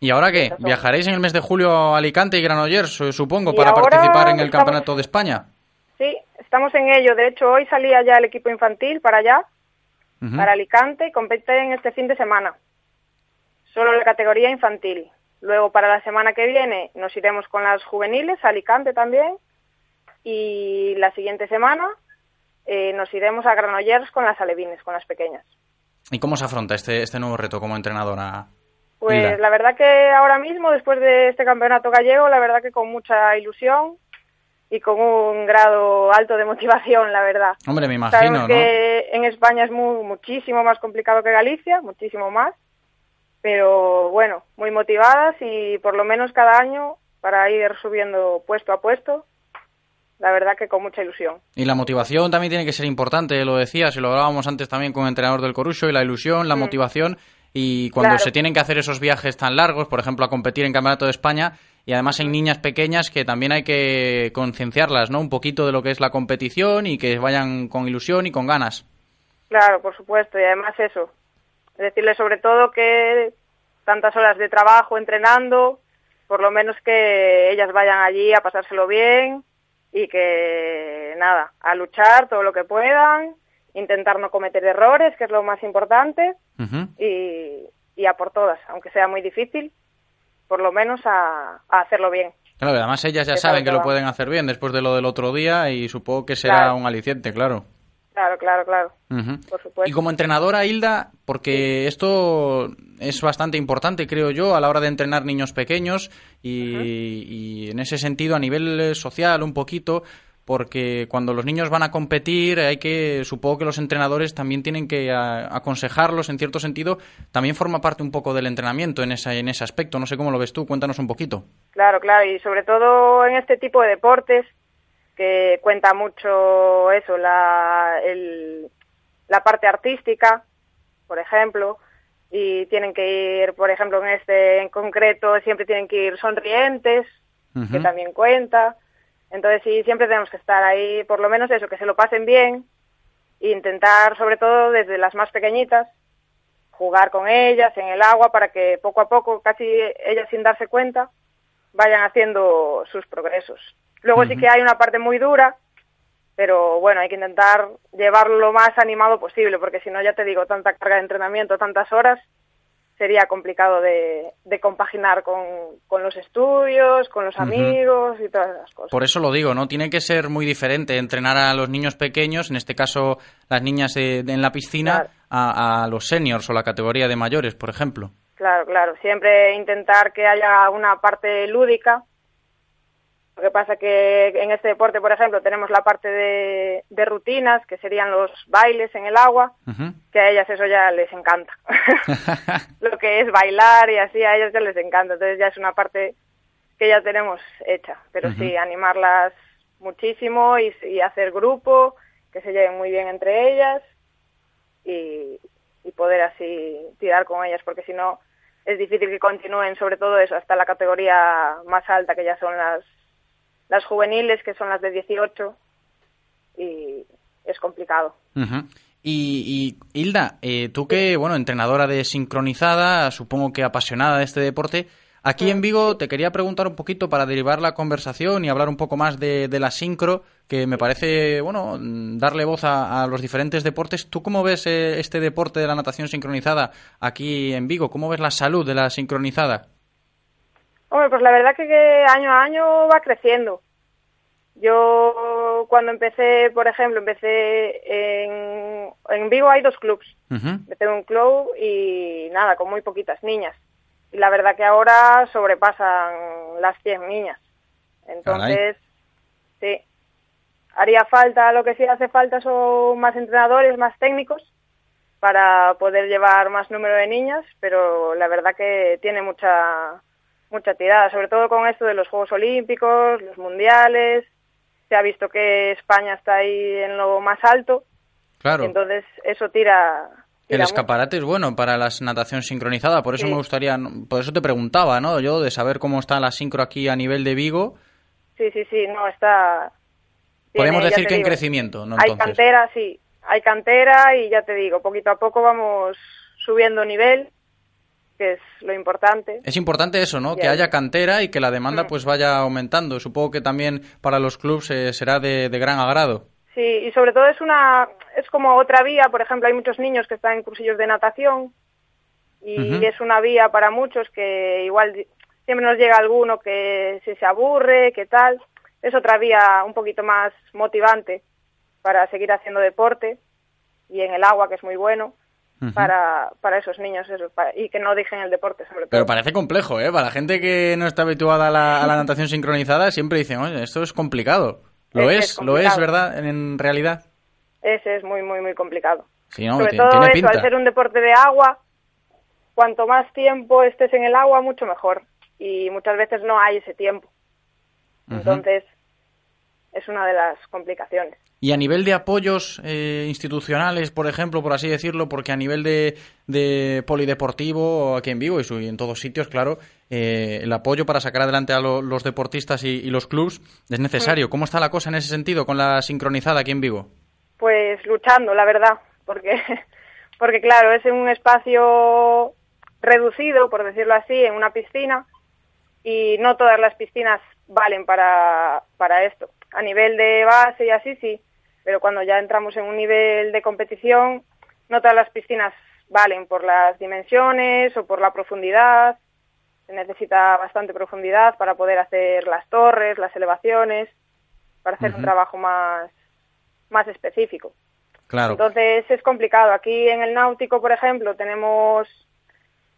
¿Y ahora qué? ¿Viajaréis en el mes de julio a Alicante y Granollers, supongo, y para participar en el estamos... Campeonato de España? Sí, estamos en ello. De hecho, hoy salía ya el equipo infantil para allá, uh -huh. para Alicante, y competen este fin de semana. Solo la categoría infantil. Luego, para la semana que viene, nos iremos con las juveniles a Alicante también. Y la siguiente semana eh, nos iremos a Granollers con las alevines, con las pequeñas. ¿Y cómo se afronta este, este nuevo reto como entrenadora? Pues Lila? la verdad que ahora mismo, después de este campeonato gallego, la verdad que con mucha ilusión y con un grado alto de motivación, la verdad. Hombre, me imagino, Sabemos que en España es muy, muchísimo más complicado que Galicia, muchísimo más, pero bueno, muy motivadas y por lo menos cada año para ir subiendo puesto a puesto la verdad que con mucha ilusión. Y la motivación también tiene que ser importante, lo decías, y lo hablábamos antes también con el entrenador del Corucho, y la ilusión, la mm. motivación. y cuando Claro. se tienen que hacer esos viajes tan largos, por ejemplo, a competir en Campeonato de España, y además hay niñas pequeñas que también hay que concienciarlas, ¿no? Un poquito de lo que es la competición y que vayan con ilusión y con ganas. Claro, por supuesto, y además eso, decirle sobre todo que tantas horas de trabajo entrenando, por lo menos que ellas vayan allí a pasárselo bien y que nada, a luchar todo lo que puedan, intentar no cometer errores, que es lo más importante, y, y a por todas, aunque sea muy difícil, por lo menos a, a hacerlo bien. Claro, además ellas ya Que saben sabe que lo pueden hacer bien después de lo del otro día y supongo que será Claro. un aliciente, claro. Claro, claro, claro, Ujú. por supuesto. Y como entrenadora, Hilda, porque esto es bastante importante, creo yo, a la hora de entrenar niños pequeños y, y en ese sentido, a nivel social, un poquito, porque cuando los niños van a competir, hay que, supongo que los entrenadores también tienen que a- aconsejarlos en cierto sentido, también forma parte un poco del entrenamiento en, esa, en ese aspecto. No sé cómo lo ves tú, cuéntanos un poquito. Claro, claro, y sobre todo en este tipo de deportes que cuenta mucho eso, la, el- la parte artística, por ejemplo, y tienen que ir, por ejemplo, en este en concreto, siempre tienen que ir sonrientes, que también cuenta. Entonces sí, siempre tenemos que estar ahí, por lo menos eso, que se lo pasen bien, e intentar, sobre todo desde las más pequeñitas, jugar con ellas en el agua para que poco a poco, casi ellas sin darse cuenta, vayan haciendo sus progresos. Luego sí que hay una parte muy dura, pero bueno, hay que intentar llevarlo lo más animado posible, porque si no, ya te digo, tanta carga de entrenamiento, tantas horas, sería complicado de, de compaginar con, con los estudios, con los amigos y todas esas cosas. Por eso lo digo, ¿no? Tiene que ser muy diferente entrenar a los niños pequeños, en este caso las niñas en la piscina, a, a los seniors o la categoría de mayores, por ejemplo. Claro, claro. Siempre intentar que haya una parte lúdica. Lo que pasa que en este deporte, por ejemplo, tenemos la parte de, de rutinas, que serían los bailes en el agua, que a ellas eso ya les encanta. Lo que es bailar y así, a ellas ya les encanta. Entonces ya es una parte que ya tenemos hecha. Pero sí, animarlas muchísimo y, y hacer grupo, que se lleven muy bien entre ellas y, y poder así tirar con ellas, porque si no es difícil que continúen, sobre todo eso, hasta la categoría más alta, que ya son las, las juveniles, que son las de 18, y es complicado. Y, y, Hilda, eh, tú que, bueno, entrenadora de sincronizada, supongo que apasionada de este deporte, aquí en Vigo te quería preguntar un poquito para derivar la conversación y hablar un poco más de, de la sincro, que me parece, bueno, darle voz a, a los diferentes deportes. ¿Tú cómo ves eh, este deporte de la natación sincronizada aquí en Vigo? ¿Cómo ves la salud de la sincronizada? Hombre, pues la verdad que, que año a año va creciendo. Yo cuando empecé, por ejemplo, empecé en, en Vigo hay dos clubs. Empecé en un club y nada, con muy poquitas niñas. Y la verdad que ahora sobrepasan las 100 niñas. Entonces, sí, haría falta, lo que sí hace falta son más entrenadores, más técnicos para poder llevar más número de niñas, pero la verdad que tiene mucha mucha tirada, sobre todo con esto de los Juegos Olímpicos, los Mundiales. Se ha visto que España está ahí en lo más alto, Claro. entonces eso tira. El escaparate es bueno para la natación sincronizada, por eso Sí. me gustaría, por eso te preguntaba, ¿no? Yo de saber cómo está la sincro aquí a nivel de Vigo. Sí, sí, sí, no está. Podemos tiene, ya decir que en crecimiento, ¿no? Hay Entonces. cantera, sí, hay cantera y ya te digo, poquito a poco vamos subiendo nivel, que es lo importante. Es importante eso, ¿no? Que haya cantera y que la demanda Mm. pues vaya aumentando. Supongo que también para los clubes eh, será de, de gran agrado. Sí, y sobre todo es una es como otra vía, por ejemplo, hay muchos niños que están en cursillos de natación y Ujú. es una vía para muchos que igual siempre nos llega alguno que si se aburre, que tal. Es otra vía un poquito más motivante para seguir haciendo deporte y en el agua, que es muy bueno Para, para esos niños eso, para- y que no dejen el deporte sobre todo. Pero parece complejo, ¿eh? Para la gente que no está habituada a la, a la natación sincronizada, siempre dicen, oye, esto es complicado. Lo Es- es, es lo es. ¿verdad? En, en realidad. Ese es muy, muy, muy complicado. Sí, no, Sobre todo tiene eso, pinta. al ser un deporte de agua, cuanto más tiempo estés en el agua, mucho mejor. Y muchas veces no hay ese tiempo. Entonces, es es una de las complicaciones. Y a nivel de apoyos eh, institucionales, por ejemplo, por así decirlo, porque a nivel de, de polideportivo aquí en Vigo y, en todos sitios, claro, eh, el apoyo para sacar adelante a lo- los deportistas y, los clubs es necesario. ¿Cómo está la cosa en ese sentido con la sincronizada aquí en Vigo? Pues luchando, la verdad, porque, porque claro, es en un espacio reducido, por decirlo así, en una piscina, y no todas las piscinas valen para, para esto. A nivel de base y así, sí, pero cuando ya entramos en un nivel de competición, no todas las piscinas valen por las dimensiones o por la profundidad. Se necesita bastante profundidad para poder hacer las torres, las elevaciones, para hacer un trabajo más, más específico. Claro. Entonces es complicado. Aquí en el náutico, por ejemplo, tenemos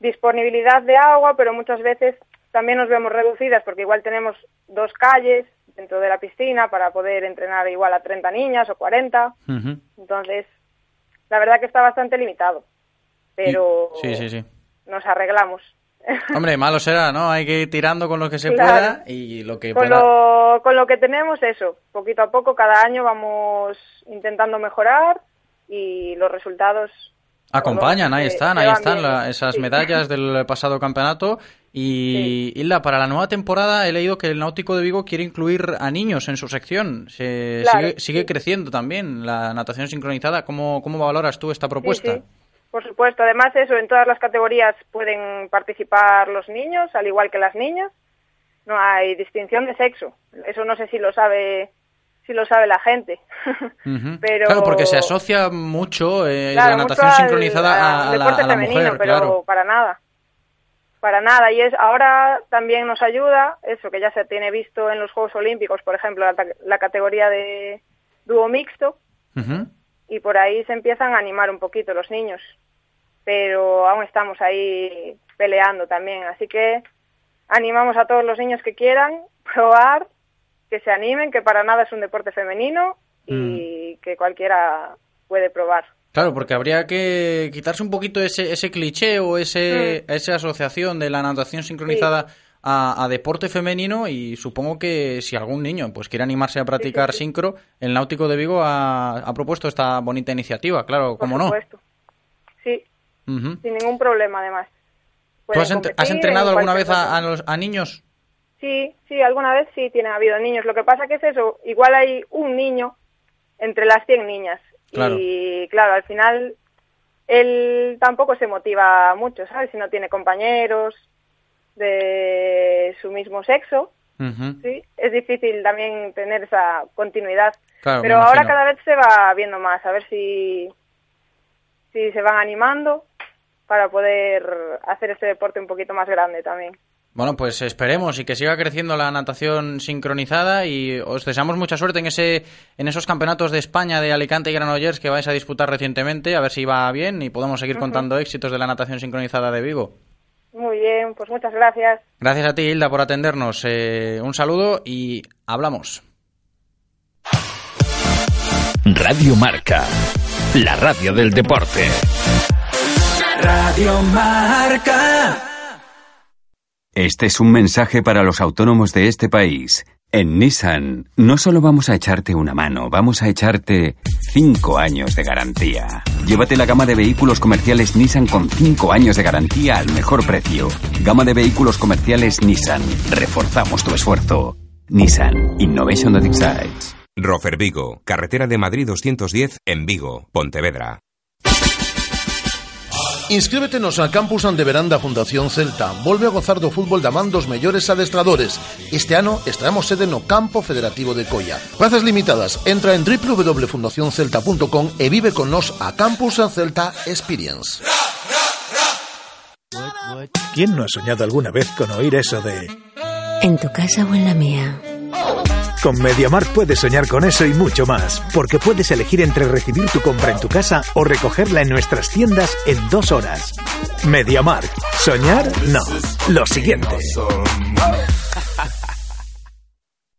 disponibilidad de agua, pero muchas veces también nos vemos reducidas porque igual tenemos dos calles dentro de la piscina para poder entrenar igual a 30 niñas o 40. Ujú. Entonces, la verdad que está bastante limitado, pero Sí, sí, sí. nos arreglamos. Hombre, malo será, ¿no? Hay que ir tirando con lo que se Claro. pueda y lo que Con pueda. lo, con lo que tenemos, eso, poquito a poco, cada año vamos intentando mejorar y los resultados Acompañan, ahí están, ahí están la- esas medallas del pasado campeonato. Y Hilda, para la nueva temporada he leído que el Náutico de Vigo quiere incluir a niños en su sección. Se Claro, sigue, sigue creciendo también la natación sincronizada. ¿Cómo, ¿Cómo valoras tú esta propuesta? Por supuesto. Además, eso, en todas las categorías pueden participar los niños, al igual que las niñas. No hay distinción de sexo. Eso no sé si lo sabe si lo sabe la gente. Pero- Claro, porque se asocia mucho eh, Claro, la mucho natación al- sincronizada a, al a la, deporte a la femenino, mujer, pero claro. para nada. Para nada. Y es ahora también nos ayuda eso que ya se tiene visto en los Juegos Olímpicos, por ejemplo, la, la categoría de dúo mixto y por ahí se empiezan a animar un poquito los niños. Pero aún estamos ahí peleando también, así que animamos a todos los niños que quieran probar, que se animen, que para nada es un deporte femenino y que cualquiera puede probar. Claro, porque habría que quitarse un poquito ese, ese cliché o ese, esa asociación de la natación sincronizada a, a deporte femenino y supongo que si algún niño pues quiere animarse a practicar sincro, el Náutico de Vigo ha, ha propuesto esta bonita iniciativa, claro, cómo no. Sí, Ujú. sin ningún problema además. ¿Tú has, entrenado en alguna vez a los, a niños? Sí, sí, alguna vez sí tienen habido niños. Lo que pasa que es eso, igual hay un niño entre las 100 niñas. Claro. Y claro, al final él tampoco se motiva mucho, ¿sabes? Si no tiene compañeros de su mismo sexo, sí, es difícil también tener esa continuidad. Claro, Pero ahora cada vez se va viendo más, a ver si, si se van animando para poder hacer este deporte un poquito más grande también. Bueno, pues esperemos y que siga creciendo la natación sincronizada y os deseamos mucha suerte en ese en esos campeonatos de España de Alicante y Granollers que vais a disputar recientemente, a ver si va bien y podemos seguir contando éxitos de la natación sincronizada de Vigo. Muy bien, pues muchas gracias. Gracias a ti, Hilda, por atendernos. Eh, un saludo y hablamos. Radio Marca, la radio del deporte. Radio Marca. Este es un mensaje para los autónomos de este país. En Nissan, no solo vamos a echarte una mano, vamos a echarte 5 años de garantía. Llévate la gama de vehículos comerciales Nissan con 5 años de garantía al mejor precio. Gama de vehículos comerciales Nissan. Reforzamos tu esfuerzo. Nissan Innovation that excites. Rofer Vigo, carretera de Madrid 210 en Vigo, Pontevedra. Inscríbete nos a Campus de Veranda Fundación Celta. Volve a gozar do fútbol da man dos mellores adestradores. Este ano estreamos sede no Campo Federativo de Coia. Plazas limitadas. Entra en www.fundacioncelta.com e vive con nos a Campus Celta Experience. ¿Quién no ha soñado alguna vez con oír eso de... En tu casa o en la mía. Con MediaMarkt puedes soñar con eso y mucho más, porque puedes elegir entre recibir tu compra en tu casa o recogerla en nuestras tiendas en dos horas. MediaMarkt. ¿Soñar? No. Lo siguiente.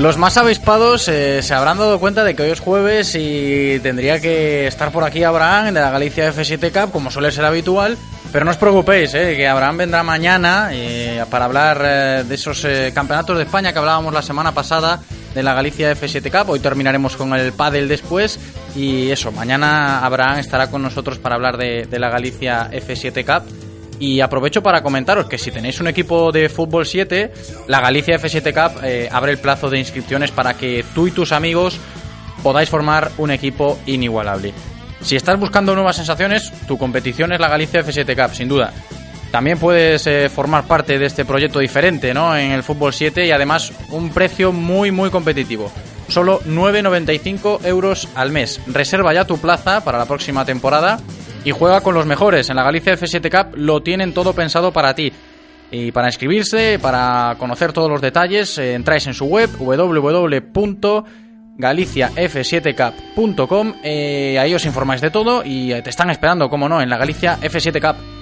Los más avispados eh, se habrán dado cuenta de que hoy es jueves y tendría que estar por aquí Abraham de la Galicia F7 Cup, como suele ser habitual. Pero no os preocupéis, eh, que Abraham vendrá mañana eh, para hablar eh, de esos campeonatos de España que hablábamos la semana pasada de la Galicia F7 Cup. Hoy terminaremos con el pádel después y eso, mañana Abraham estará con nosotros para hablar de, de la Galicia F7 Cup. Y aprovecho para comentaros que si tenéis un equipo de fútbol 7, la Galicia F7 Cup eh, abre el plazo de inscripciones para que tú y tus amigos podáis formar un equipo inigualable. Si estás buscando nuevas sensaciones, tu competición es la Galicia F7 Cup, sin duda. También puedes eh, formar parte de este proyecto diferente ¿no? en el fútbol 7 y además un precio muy muy competitivo. Solo 9,95 euros al mes. Reserva ya tu plaza para la próxima temporada y juega con los mejores. En la Galicia F7 Cup lo tienen todo pensado para ti. Y para inscribirse, para conocer todos los detalles, eh, entráis en su web www.galiciaf7cup.com. Eh, ahí os informáis de todo y eh, te están esperando, como no, en la Galicia F7 Cup.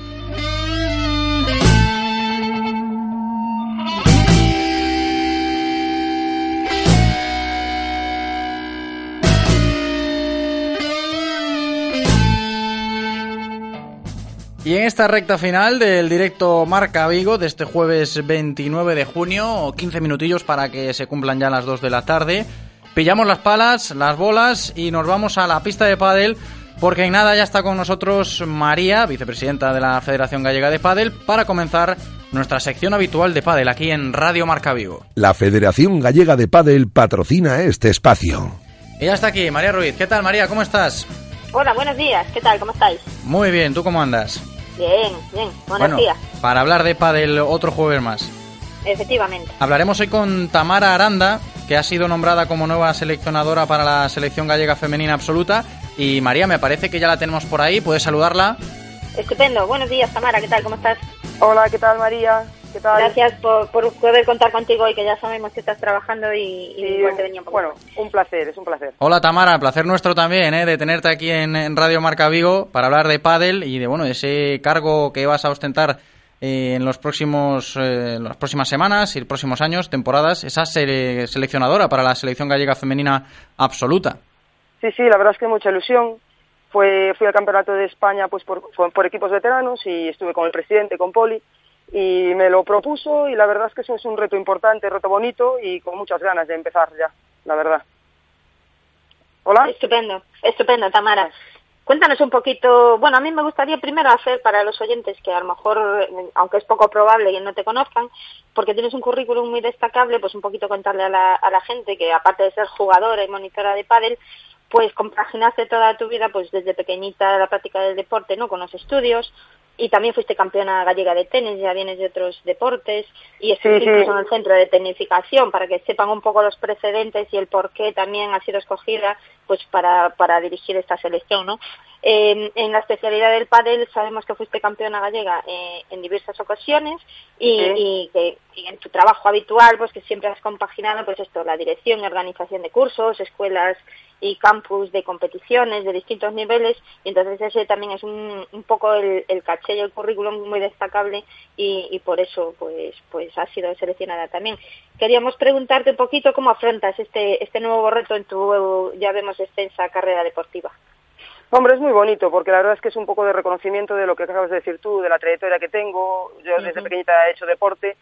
Y en esta recta final del directo Marca Vigo de este jueves 29 de junio, 15 minutillos para que se cumplan ya las 2 de la tarde, pillamos las palas, las bolas y nos vamos a la pista de pádel porque en nada ya está con nosotros María, vicepresidenta de la Federación Gallega de Pádel, para comenzar nuestra sección habitual de pádel aquí en Radio Marca Vigo. La Federación Gallega de Pádel patrocina este espacio. Y ya está aquí, María Ruiz. ¿Qué tal, María? ¿Cómo estás? Hola, buenos días. ¿Qué tal? ¿Cómo estáis? Muy bien, ¿tú cómo andas? Bien, bien. Buenos bueno, días. para hablar de pádel otro jueves más. Efectivamente. Hablaremos hoy con Tamara Aranda, que ha sido nombrada como nueva seleccionadora para la selección gallega femenina absoluta. Y María, me parece que ya la tenemos por ahí. ¿Puedes saludarla? Estupendo. Buenos días, Tamara. ¿Qué tal? ¿Cómo estás? Hola, ¿qué tal, María? ¿Qué tal? Gracias por, por poder contar contigo hoy, que ya sabemos que estás trabajando y, y Sí, igual te venía un poco. Bueno, un placer, es un placer. Hola Tamara, placer nuestro también, ¿eh? de tenerte aquí en, en Radio Marca Vigo para hablar de pádel y de bueno de ese cargo que vas a ostentar eh, en los próximos eh, en las próximas semanas y próximos años, temporadas, esa sele- seleccionadora para la selección gallega femenina absoluta. Sí, sí, la verdad es que mucha ilusión. Fue, fui al campeonato de España pues por, por, por equipos veteranos y estuve con el presidente, con Poli, y me lo propuso y la verdad es que eso es un reto importante, reto bonito y con muchas ganas de empezar ya, la verdad. Hola. Estupendo, estupendo, Tamara. Cuéntanos un poquito, bueno, a mí me gustaría primero hacer para los oyentes que a lo mejor, aunque es poco probable que no te conozcan, porque tienes un currículum muy destacable, pues un poquito contarle a la, a la gente que aparte de ser jugadora y monitora de pádel, pues compaginaste toda tu vida pues desde pequeñita la práctica del deporte, ¿no? Con los estudios y también fuiste campeona gallega de tenis, ya vienes de otros deportes y estuviste Sí, sí. incluso en el centro de tecnificación para que sepan un poco los precedentes y el por qué también ha sido escogida pues para, para dirigir esta selección, ¿no? Eh, en la especialidad del pádel sabemos que fuiste campeona gallega eh, en diversas ocasiones y, Sí. y que y en tu trabajo habitual pues que siempre has compaginado pues esto la dirección y organización de cursos escuelas y campus de competiciones de distintos niveles. Y entonces ese también es un, un poco el, el caché y el currículum muy destacable y, y por eso pues pues has sido seleccionada también. Queríamos preguntarte un poquito cómo afrontas este este nuevo reto en tu ya vemos extensa carrera deportiva Hombre, es muy bonito porque la verdad es que es un poco de reconocimiento de lo que acabas de decir tú, de la trayectoria que tengo. Yo desde pequeñita he hecho deporte.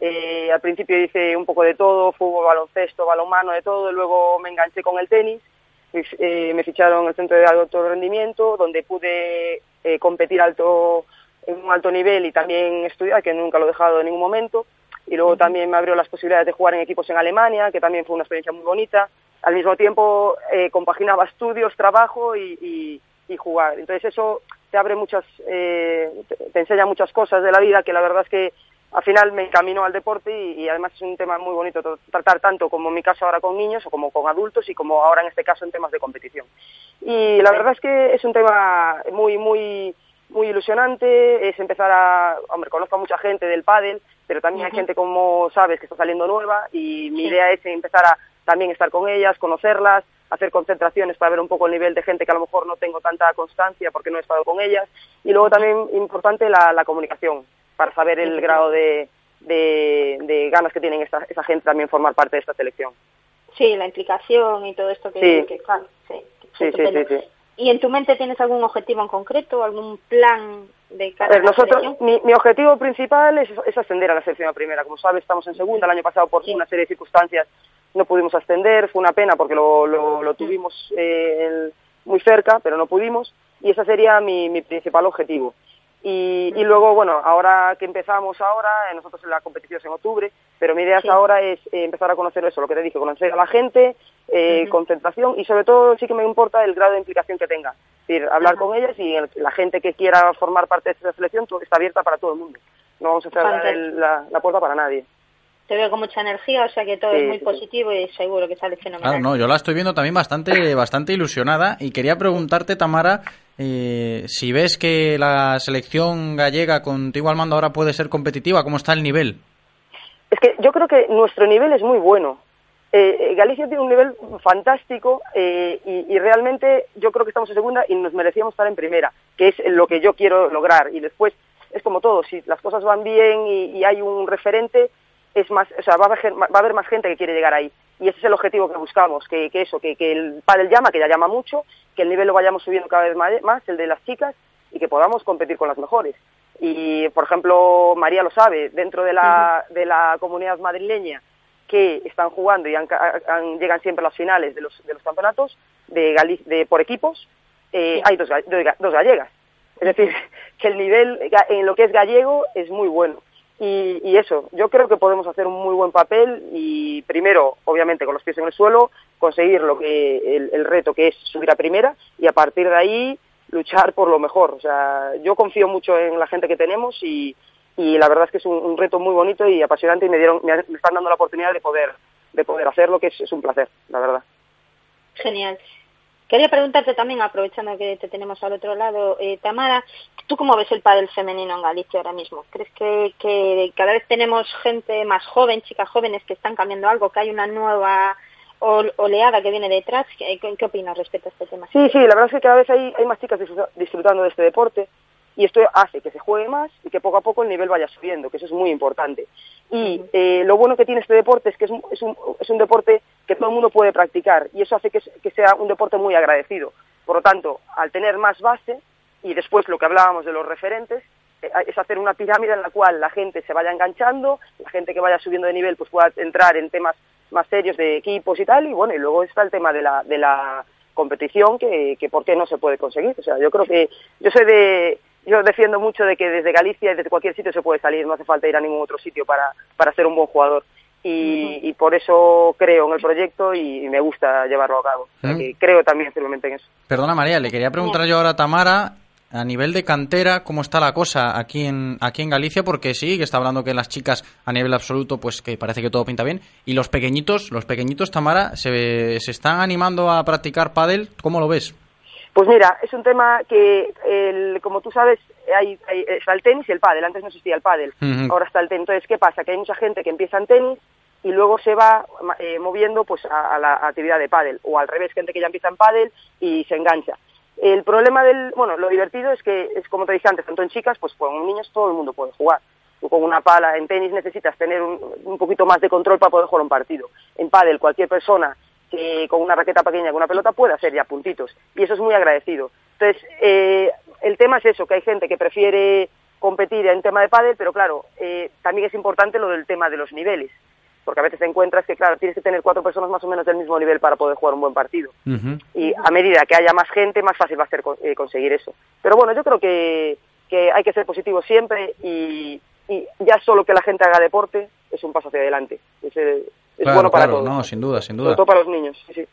Eh, al principio hice un poco de todo, fútbol, baloncesto, balonmano, de todo. Y luego me enganché con el tenis. Eh, me ficharon en el centro de alto rendimiento, donde pude eh, competir alto en un alto nivel y también estudiar, que nunca lo he dejado en ningún momento. Y luego también me abrió las posibilidades de jugar en equipos en Alemania, que también fue una experiencia muy bonita al mismo tiempo eh, compaginaba estudios, trabajo y, jugar. Entonces eso te abre muchas, eh, te, enseña muchas cosas de la vida que la verdad es que al final me encaminó al deporte y, además es un tema muy bonito tratar tanto como en mi caso ahora con niños o como con adultos y como ahora en este caso en temas de competición. Y la verdad es que es un tema muy, muy, muy ilusionante, es empezar a, hombre, conozco a mucha gente del pádel, pero también hay gente como sabes que está saliendo nueva y mi idea es empezar a también estar con ellas, conocerlas, hacer concentraciones para ver un poco el nivel de gente que a lo mejor no tengo tanta constancia porque no he estado con ellas. Y luego también importante la, la comunicación, para saber el grado de, de, ganas que tienen esa, esa gente también formar parte de esta selección. Sí, la implicación y todo esto que, sí. que, sí, sí, sí, sí, ¿Y en tu mente tienes algún objetivo en concreto, algún plan de cara a, ver, nosotros, mi, mi, objetivo principal es, es, ascender a la selección primera. Como sabes, estamos en segunda. El año pasado, por una serie de circunstancias, no pudimos ascender, fue una pena porque lo, lo, tuvimos eh, muy cerca, pero no pudimos, y ese sería mi, mi principal objetivo. Y, y, luego, bueno, ahora que empezamos ahora, eh, nosotros en la competición es en octubre, pero mi idea ahora es eh, empezar a conocer eso, lo que te dije, conocer a la gente, eh, concentración y sobre todo sí que me importa el grado de implicación que tenga. Es decir, hablar con ellas y la gente que quiera formar parte de esta selección está abierta para todo el mundo. No vamos a cerrar la, la puerta para nadie te veo con mucha energía, o sea que todo es muy positivo y seguro que sale fenomenal. Claro, no, yo la estoy viendo también bastante, bastante ilusionada y quería preguntarte, Tamara, eh, si ves que la selección gallega contigo al mando ahora puede ser competitiva, ¿cómo está el nivel? Es que yo creo que nuestro nivel es muy bueno. Eh, eh, Galicia tiene un nivel fantástico y, y, realmente yo creo que estamos en segunda y nos merecíamos estar en primera, que es lo que yo quiero lograr. Y después es como todo, si las cosas van bien y, y hay un referente, es más, o sea, va a, haber, va a haber más gente que quiere llegar ahí. Y ese es el objetivo que buscamos, que, que eso, que, que el pádel llama, que ya llama mucho, que el nivel lo vayamos subiendo cada vez más, el de las chicas, y que podamos competir con las mejores. Y, por ejemplo, María lo sabe, dentro de la, de la comunidad madrileña que están jugando y han, llegan siempre a las finales de los, de los campeonatos de, de por equipos, eh, hay dos, dos gallegas. Es decir, que el nivel en lo que es gallego es muy bueno. Y, eso, yo creo que podemos hacer un muy buen papel y primero, obviamente, con los pies en el suelo, conseguir lo que el, reto que es subir a primera y a partir de ahí luchar por lo mejor. O sea, yo confío mucho en la gente que tenemos y, y la verdad es que es un, reto muy bonito y apasionante y me dieron, me, están dando la oportunidad de poder, de poder hacerlo, que es, es un placer, la verdad. Genial. Quería preguntarte también, aprovechando que te tenemos al otro lado, eh, Tamara, ¿tú cómo ves el pádel femenino en Galicia ahora mismo? ¿Crees que, cada vez tenemos gente más joven, chicas jóvenes que están cambiando algo, que hay una nueva oleada que viene detrás? ¿Qué, qué opinas respecto a este tema? Sí, sí, la verdad es que cada vez hay, hay más chicas disfrutando de este deporte y esto hace que se juegue más y que poco a poco el nivel vaya subiendo, que eso es muy importante. Y eh, lo bueno que tiene este deporte es que es un, es, un, es un, deporte que todo el mundo puede practicar y eso hace que, que, sea un deporte muy agradecido. Por lo tanto, al tener más base y después lo que hablábamos de los referentes, eh, es hacer una pirámide en la cual la gente se vaya enganchando, la gente que vaya subiendo de nivel pues pueda entrar en temas más serios de equipos y tal, y bueno, y luego está el tema de la, de la competición que, que por qué no se puede conseguir. O sea, yo creo que yo soy de yo defiendo mucho de que desde Galicia y desde cualquier sitio se puede salir, no hace falta ir a ningún otro sitio para, para ser un buen jugador. Y, y por eso creo en el proyecto y me gusta llevarlo a cabo. creo también firmemente en eso. Perdona María, le quería preguntar yo ahora a Tamara, a nivel de cantera, ¿cómo está la cosa aquí en, aquí en Galicia? Porque sí, que está hablando que las chicas a nivel absoluto, pues que parece que todo pinta bien. Y los pequeñitos, los pequeñitos, Tamara, ¿se, se están animando a practicar pádel? ¿Cómo lo ves? Pues mira, es un tema que, el, como tú sabes, hay, está el tenis y el pádel. Antes no existía el pádel, ahora está el tenis. Entonces, ¿qué pasa? Que hay mucha gente que empieza en tenis y luego se va eh, moviendo pues a, la actividad de pádel. O al revés, gente que ya empieza en pádel y se engancha. El problema del, bueno, lo divertido es que, es como te dije antes, tanto en chicas, pues con niños todo el mundo puede jugar. Tú con una pala en tenis necesitas tener un, un poquito más de control para poder jugar un partido. En pádel, cualquier persona que con una raqueta pequeña, con una pelota, puede hacer ya puntitos. Y eso es muy agradecido. Entonces, eh, el tema es eso, que hay gente que prefiere competir en tema de pádel, pero claro, eh, también es importante lo del tema de los niveles, porque a veces te encuentras que, claro, tienes que tener cuatro personas más o menos del mismo nivel para poder jugar un buen partido. Y a medida que haya más gente, más fácil va a ser eh, conseguir eso. Pero bueno, yo creo que, que hay que ser positivo siempre y, y ya solo que la gente haga deporte es un paso hacia adelante. Es, eh, es Claro, bueno para claro, todos. no, sin duda, sin Sobre duda. todo para los niños. Sí, sí.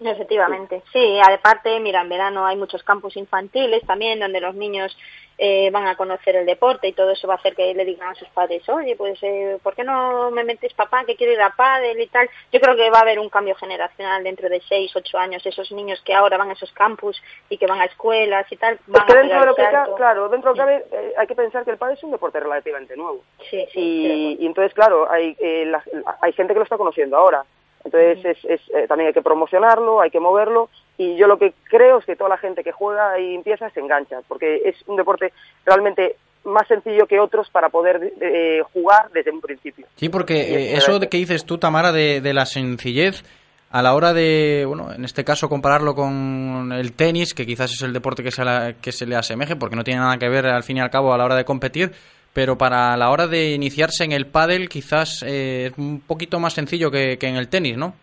Efectivamente, sí, aparte, mira, en verano hay muchos campus infantiles también donde los niños eh, van a conocer el deporte y todo eso va a hacer que le digan a sus padres, oye, pues, eh, ¿por qué no me metes papá que quiero ir a pádel y tal? Yo creo que va a haber un cambio generacional dentro de seis, ocho años, esos niños que ahora van a esos campus y que van a escuelas y tal, Es van que dentro de lo que ca- claro, dentro de lo que cabe, eh, hay que pensar que el pádel es un deporte relativamente nuevo. Sí, sí, y, y entonces, claro, hay, eh, la- hay gente que lo está conociendo ahora. Entonces, es, es, eh, también hay que promocionarlo, hay que moverlo. Y yo lo que creo es que toda la gente que juega y empieza se engancha, porque es un deporte realmente más sencillo que otros para poder eh, jugar desde un principio. Sí, porque eh, es eso de que dices tú, Tamara, de, de la sencillez, a la hora de, bueno, en este caso compararlo con el tenis, que quizás es el deporte que se, la- que se le asemeje, porque no tiene nada que ver al fin y al cabo a la hora de competir, pero para la hora de iniciarse en el pádel quizás eh, es un poquito más sencillo que, que en el tenis, ¿no?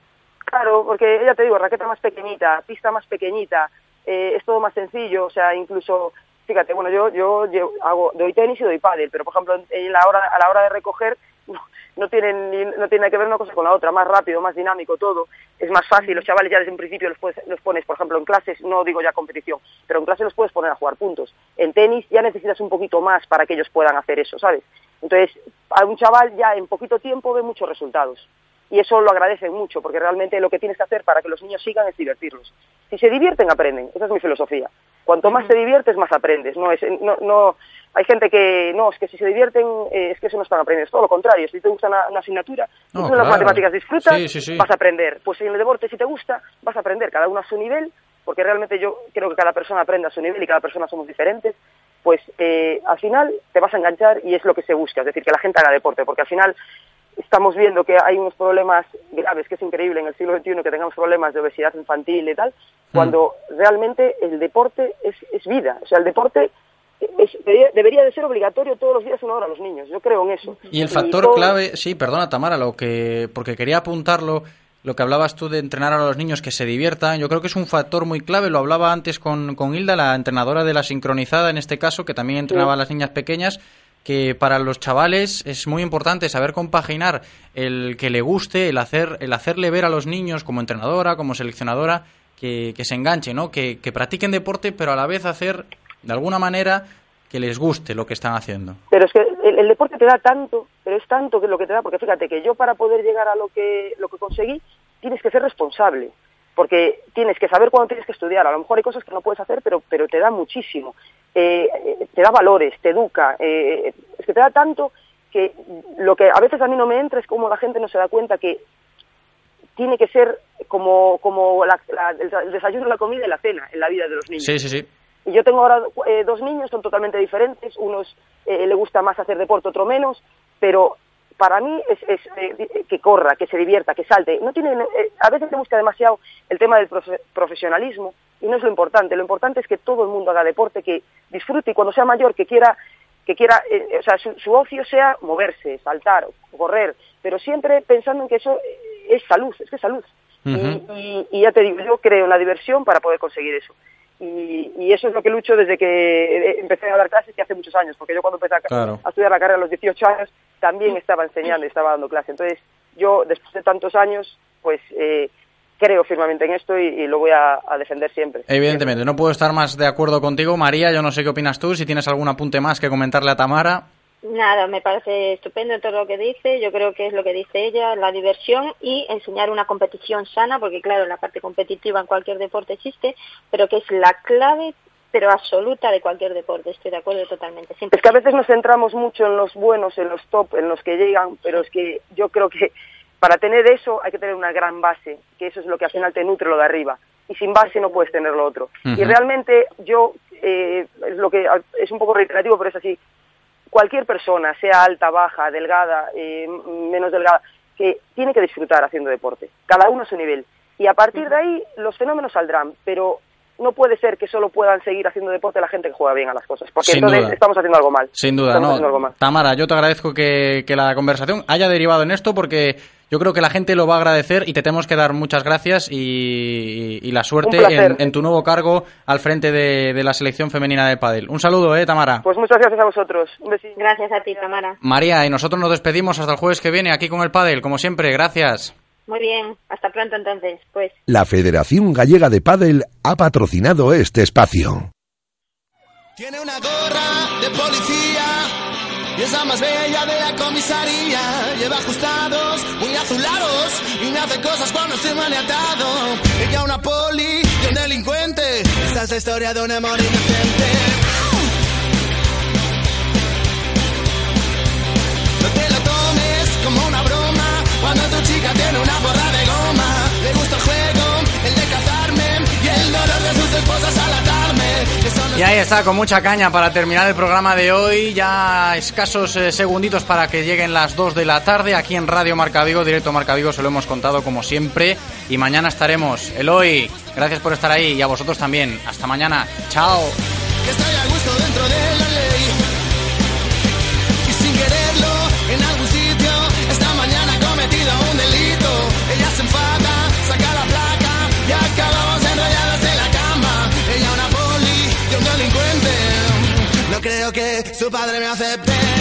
Claro, porque ya te digo, raqueta más pequeñita, pista más pequeñita, eh, es todo más sencillo, o sea, incluso, fíjate, bueno, yo yo llevo- hago doy tenis y doy pádel, pero por ejemplo, en la hora a la hora de recoger no, no tienen ni- no tiene que ver una cosa con la otra, más rápido, más dinámico todo, es más fácil, los chavales ya desde un principio los los pones, por ejemplo, en clases, no digo ya competición, pero en clases los puedes poner a jugar puntos. En tenis ya necesitas un poquito más para que ellos puedan hacer eso, ¿sabes? Entonces, a un chaval ya en poquito tiempo ve muchos resultados y eso lo agradecen mucho porque realmente lo que tienes que hacer para que los niños sigan es divertirlos. Si se divierten, aprenden. Esa es mi filosofía. Cuanto más te diviertes, más aprendes. No es, no, no, hay gente que no, es que si se divierten, eh, es que eso no están aprendiendo. Es todo lo contrario. Si te gusta una, una asignatura, No, tú en claro. las matemáticas disfrutas, Sí, sí, sí. vas a aprender. Pues en el deporte, si te gusta, vas a aprender. Cada uno a su nivel, porque realmente yo creo que cada persona aprende a su nivel y cada persona somos diferentes. Pues eh, al final te vas a enganchar y es lo que se busca, es decir, que la gente haga deporte, porque al final estamos viendo que hay unos problemas graves, que es increíble en el siglo XXI que tengamos problemas de obesidad infantil y tal, cuando realmente el deporte es, es vida. O sea, el deporte es- debería, de ser obligatorio todos los días una hora a los niños. Yo creo en eso. Y el factor todo- clave, sí, perdona Tamara, lo que porque quería apuntarlo, lo que hablabas tú de entrenar a los niños que se diviertan, yo creo que es un factor muy clave, lo hablaba antes con, con Hilda, la entrenadora de la sincronizada en este caso, que también entrenaba a las niñas pequeñas, que para los chavales es muy importante saber compaginar el que le guste, el hacer, el hacerle ver a los niños como entrenadora, como seleccionadora, que, que se enganchen, ¿no? Que, que practiquen deporte, pero a la vez hacer de alguna manera que les guste lo que están haciendo. Pero es que el, el deporte te da tanto, pero es tanto que lo que te da, porque fíjate que yo para poder llegar a lo que, lo que conseguí, tienes que ser responsable, porque tienes que saber cuándo tienes que estudiar. A lo mejor hay cosas que no puedes hacer, pero, pero te da muchísimo. Eh, eh, te da valores, te educa, eh, es que te da tanto que lo que a veces a mí no me entra es como la gente no se da cuenta que tiene que ser como, como la- la- el, el desayuno, la comida y la cena en la vida de los niños. Sí, sí, sí. Y yo tengo ahora eh, dos niños, son totalmente diferentes, unos eh, le gusta más hacer deporte, otro menos, pero para mí es, es, eh, que corra, que se divierta, que salte. No tienen, eh, a veces se busca demasiado el tema del profe- profesionalismo y no es lo importante. Lo importante es que todo el mundo haga deporte, que disfrute y cuando sea mayor que quiera que quiera, eh, o sea, su, su ocio sea moverse, saltar, correr, pero siempre pensando en que eso es salud, es que es salud. Y, y- y ya te digo, yo creo en la diversión para poder conseguir eso. Y, y eso es lo que lucho desde que eh, empecé a dar clases, que hace muchos años, porque yo cuando empecé a, Claro. a estudiar la carrera a los 18 años también estaba enseñando y estaba dando clase. Entonces, yo después de tantos años, pues eh, creo firmemente en esto y, y lo voy a, a defender siempre. Evidentemente, no puedo estar más de acuerdo contigo. María, yo no sé qué opinas tú, si tienes algún apunte más que comentarle a Tamara. Nada, me parece estupendo todo lo que dice. Yo creo que es lo que dice ella, la diversión y enseñar una competición sana, porque claro, la parte competitiva en cualquier deporte existe, pero que es la clave, pero absoluta de cualquier deporte. Estoy de acuerdo totalmente. Siempre Es que a veces nos centramos mucho en los buenos, en los top, en los que llegan, pero es que yo creo que para tener eso hay que tener una gran base, que eso es lo que al final te nutre lo de arriba. Y sin base no puedes tener lo otro. Y realmente yo, eh, es lo que es un poco reiterativo, pero es así. Cualquier persona, sea alta, baja, delgada, eh, menos delgada, que tiene que disfrutar haciendo deporte. Cada uno a su nivel. Y a partir de ahí los fenómenos saldrán, pero no puede ser que solo puedan seguir haciendo deporte la gente que juega bien a las cosas, porque Sin entonces duda. estamos haciendo algo mal. Sin duda, Estamos no. haciendo algo mal. Tamara, yo te agradezco que, que la conversación haya derivado en esto porque yo creo que la gente lo va a agradecer y te tenemos que dar muchas gracias y, y la suerte en, en tu nuevo cargo al frente de, de la selección femenina de pádel. Un saludo, eh, Tamara. Pues muchas gracias a vosotros. Un besito. Gracias a ti, Tamara. María, y nosotros nos despedimos hasta el jueves que viene aquí con el pádel, como siempre. Gracias. Muy bien, hasta pronto entonces. Pues. La Federación Gallega de Pádel ha patrocinado este espacio. Tiene una gorra de policía es la más bella de la comisaría. Lleva ajustados, muy azulados y me hace cosas cuando estoy maniatado. Ella una poli y un delincuente. Esta es la historia de un amor inocente. No te lo tomes como una broma cuando tu chica tiene una borra de goma. Le gusta el juego, el de cazarme y el dolor de sus esposas al atarme. Y ahí está, con mucha caña para terminar el programa de hoy. Ya escasos eh, segunditos para que lleguen las 2 de la tarde aquí en Radio Marca Vigo, directo Marca Vigo, se lo hemos contado como siempre. Y mañana estaremos. Eloy, gracias por estar ahí y a vosotros también. Hasta mañana. Chao. Que su padre me acepte.